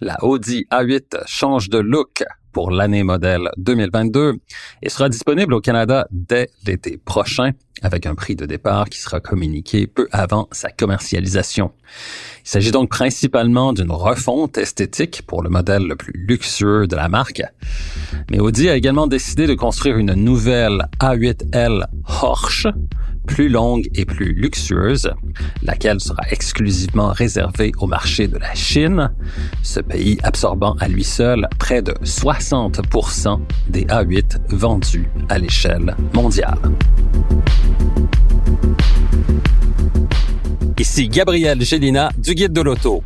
La Audi A8 change de look pour l'année modèle 2022 et sera disponible au Canada dès l'été prochain avec un prix de départ qui sera communiqué peu avant sa commercialisation. Il s'agit donc principalement d'une refonte esthétique pour le modèle le plus luxueux de la marque. Mais Audi a également décidé de construire une nouvelle A8L Horsch, plus longue et plus luxueuse, laquelle sera exclusivement réservée au marché de la Chine, ce pays absorbant à lui seul près de 60% des A8 vendus à l'échelle mondiale. Ici Gabriel Gélina du Guide de l'Auto.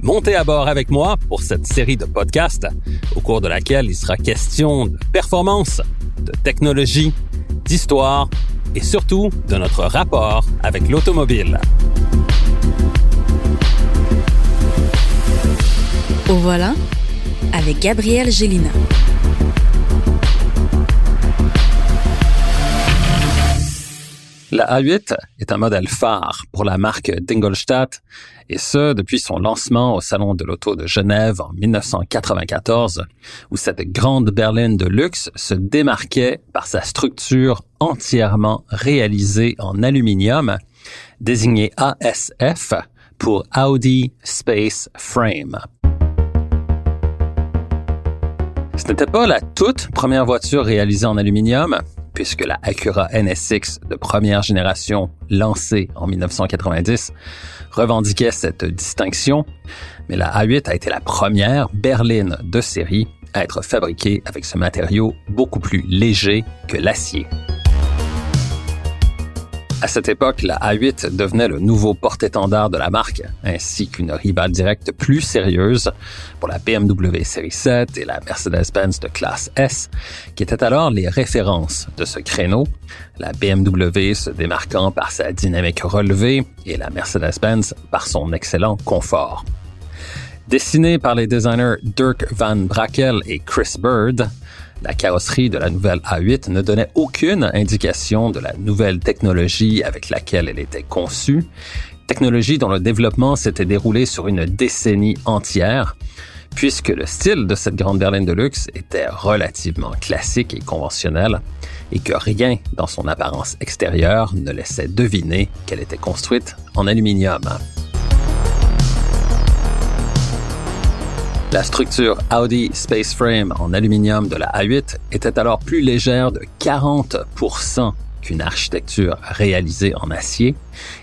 Montez à bord avec moi pour cette série de podcasts au cours de laquelle il sera question de performance, de technologie, d'histoire et surtout de notre rapport avec l'automobile. Au voilà avec Gabriel Gélina. A8 est un modèle phare pour la marque Dingolstadt, et ce depuis son lancement au Salon de l'Auto de Genève en 1994, où cette grande berline de luxe se démarquait par sa structure entièrement réalisée en aluminium, désignée ASF pour Audi Space Frame. Ce n'était pas la toute première voiture réalisée en aluminium, puisque la Acura NSX de première génération, lancée en 1990, revendiquait cette distinction, mais la A8 a été la première berline de série à être fabriquée avec ce matériau beaucoup plus léger que l'acier. À cette époque, la A8 devenait le nouveau porte-étendard de la marque, ainsi qu'une rivale directe plus sérieuse pour la BMW Série 7 et la Mercedes-Benz de classe S, qui étaient alors les références de ce créneau, la BMW se démarquant par sa dynamique relevée et la Mercedes-Benz par son excellent confort. Dessinée par les designers Dirk Van Brakel et Chris Bird, la carrosserie de la nouvelle A8 ne donnait aucune indication de la nouvelle technologie avec laquelle elle était conçue, technologie dont le développement s'était déroulé sur une décennie entière, puisque le style de cette grande berline de luxe était relativement classique et conventionnel, et que rien dans son apparence extérieure ne laissait deviner qu'elle était construite en aluminium. La structure Audi Space Frame en aluminium de la A8 était alors plus légère de 40% qu'une architecture réalisée en acier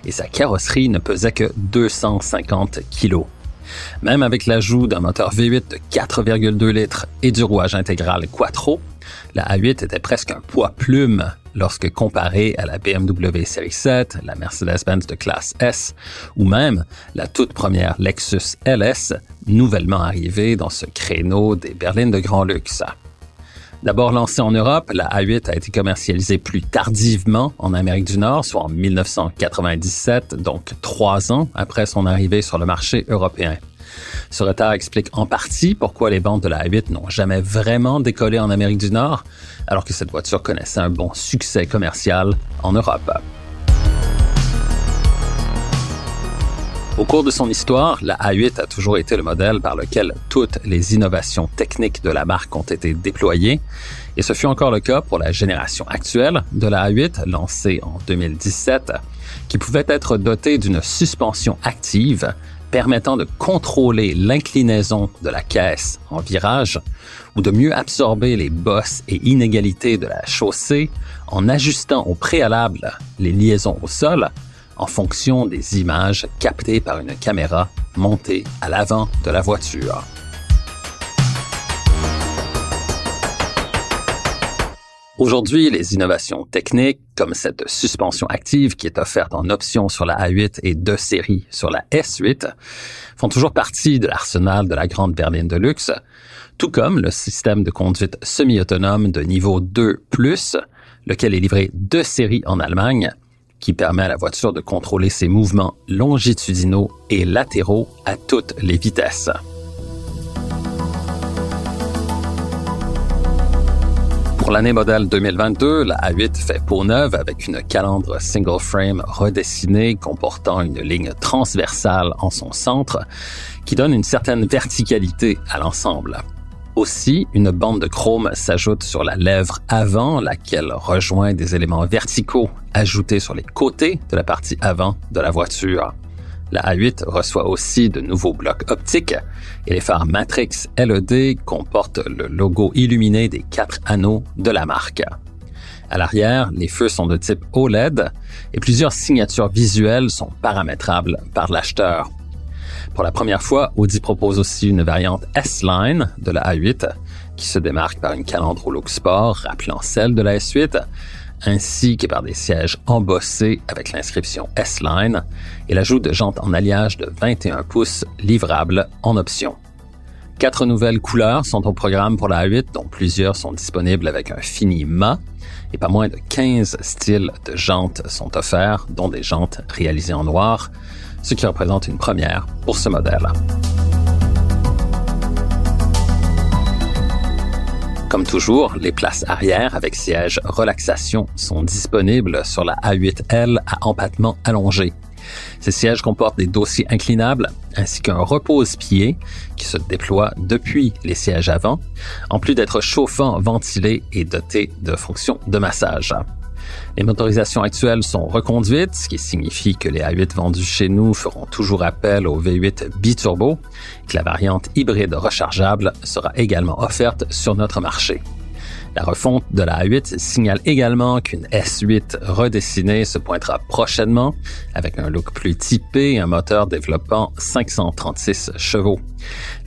et sa carrosserie ne pesait que 250 kg. Même avec l'ajout d'un moteur V8 de 4,2 litres et du rouage intégral Quattro, la A8 était presque un poids plume lorsque comparée à la BMW Série 7, la Mercedes-Benz de classe S ou même la toute première Lexus LS nouvellement arrivée dans ce créneau des berlines de grand luxe. D'abord lancée en Europe, la A8 a été commercialisée plus tardivement en Amérique du Nord, soit en 1997, donc trois ans après son arrivée sur le marché européen. Ce retard explique en partie pourquoi les ventes de la A8 n'ont jamais vraiment décollé en Amérique du Nord, alors que cette voiture connaissait un bon succès commercial en Europe. Au cours de son histoire, la A8 a toujours été le modèle par lequel toutes les innovations techniques de la marque ont été déployées, et ce fut encore le cas pour la génération actuelle de la A8 lancée en 2017, qui pouvait être dotée d'une suspension active permettant de contrôler l'inclinaison de la caisse en virage ou de mieux absorber les bosses et inégalités de la chaussée en ajustant au préalable les liaisons au sol en fonction des images captées par une caméra montée à l'avant de la voiture. Aujourd'hui, les innovations techniques, comme cette suspension active qui est offerte en option sur la A8 et deux séries sur la S8, font toujours partie de l'arsenal de la grande berline de luxe, tout comme le système de conduite semi-autonome de niveau 2+, lequel est livré de série en Allemagne, qui permet à la voiture de contrôler ses mouvements longitudinaux et latéraux à toutes les vitesses. Pour l'année modèle 2022, la A8 fait peau neuve avec une calandre single frame redessinée comportant une ligne transversale en son centre qui donne une certaine verticalité à l'ensemble. Aussi, une bande de chrome s'ajoute sur la lèvre avant, laquelle rejoint des éléments verticaux ajoutés sur les côtés de la partie avant de la voiture. La A8 reçoit aussi de nouveaux blocs optiques et les phares Matrix LED comportent le logo illuminé des quatre anneaux de la marque. À l'arrière, les feux sont de type OLED et plusieurs signatures visuelles sont paramétrables par l'acheteur. Pour la première fois, Audi propose aussi une variante S-Line de la A8 qui se démarque par une calandre au sport rappelant celle de la S8 ainsi que par des sièges embossés avec l'inscription S-Line et l'ajout de jantes en alliage de 21 pouces livrables en option. Quatre nouvelles couleurs sont au programme pour la A8, dont plusieurs sont disponibles avec un fini mat, et pas moins de 15 styles de jantes sont offerts, dont des jantes réalisées en noir, ce qui représente une première pour ce modèle. Comme toujours, les places arrière avec siège relaxation sont disponibles sur la A8L à empattement allongé. Ces sièges comportent des dossiers inclinables ainsi qu'un repose-pied qui se déploie depuis les sièges avant, en plus d'être chauffant, ventilé et doté de fonctions de massage. Les motorisations actuelles sont reconduites, ce qui signifie que les A8 vendus chez nous feront toujours appel au V8 biturbo et que la variante hybride rechargeable sera également offerte sur notre marché. La refonte de la A8 signale également qu'une S8 redessinée se pointera prochainement avec un look plus typé et un moteur développant 536 chevaux.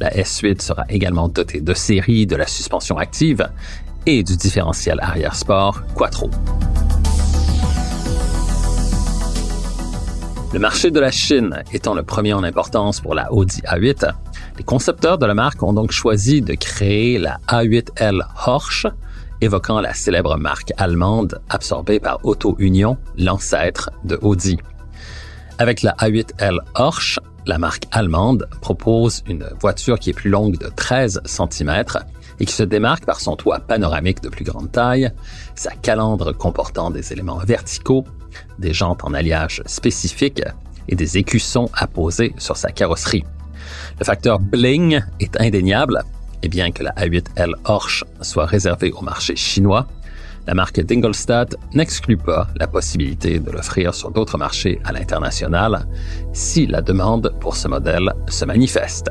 La S8 sera également dotée de série de la suspension active et du différentiel arrière sport Quattro. Le marché de la Chine étant le premier en importance pour la Audi A8, les concepteurs de la marque ont donc choisi de créer la A8L Horsch, évoquant la célèbre marque allemande absorbée par Auto Union, l'ancêtre de Audi. Avec la A8L Horsch, la marque allemande propose une voiture qui est plus longue de 13 cm et qui se démarque par son toit panoramique de plus grande taille, sa calandre comportant des éléments verticaux des jantes en alliage spécifiques et des écussons apposés sur sa carrosserie. Le facteur bling est indéniable, et bien que la A8L Horsch soit réservée au marché chinois, la marque Dingolstadt n'exclut pas la possibilité de l'offrir sur d'autres marchés à l'international si la demande pour ce modèle se manifeste.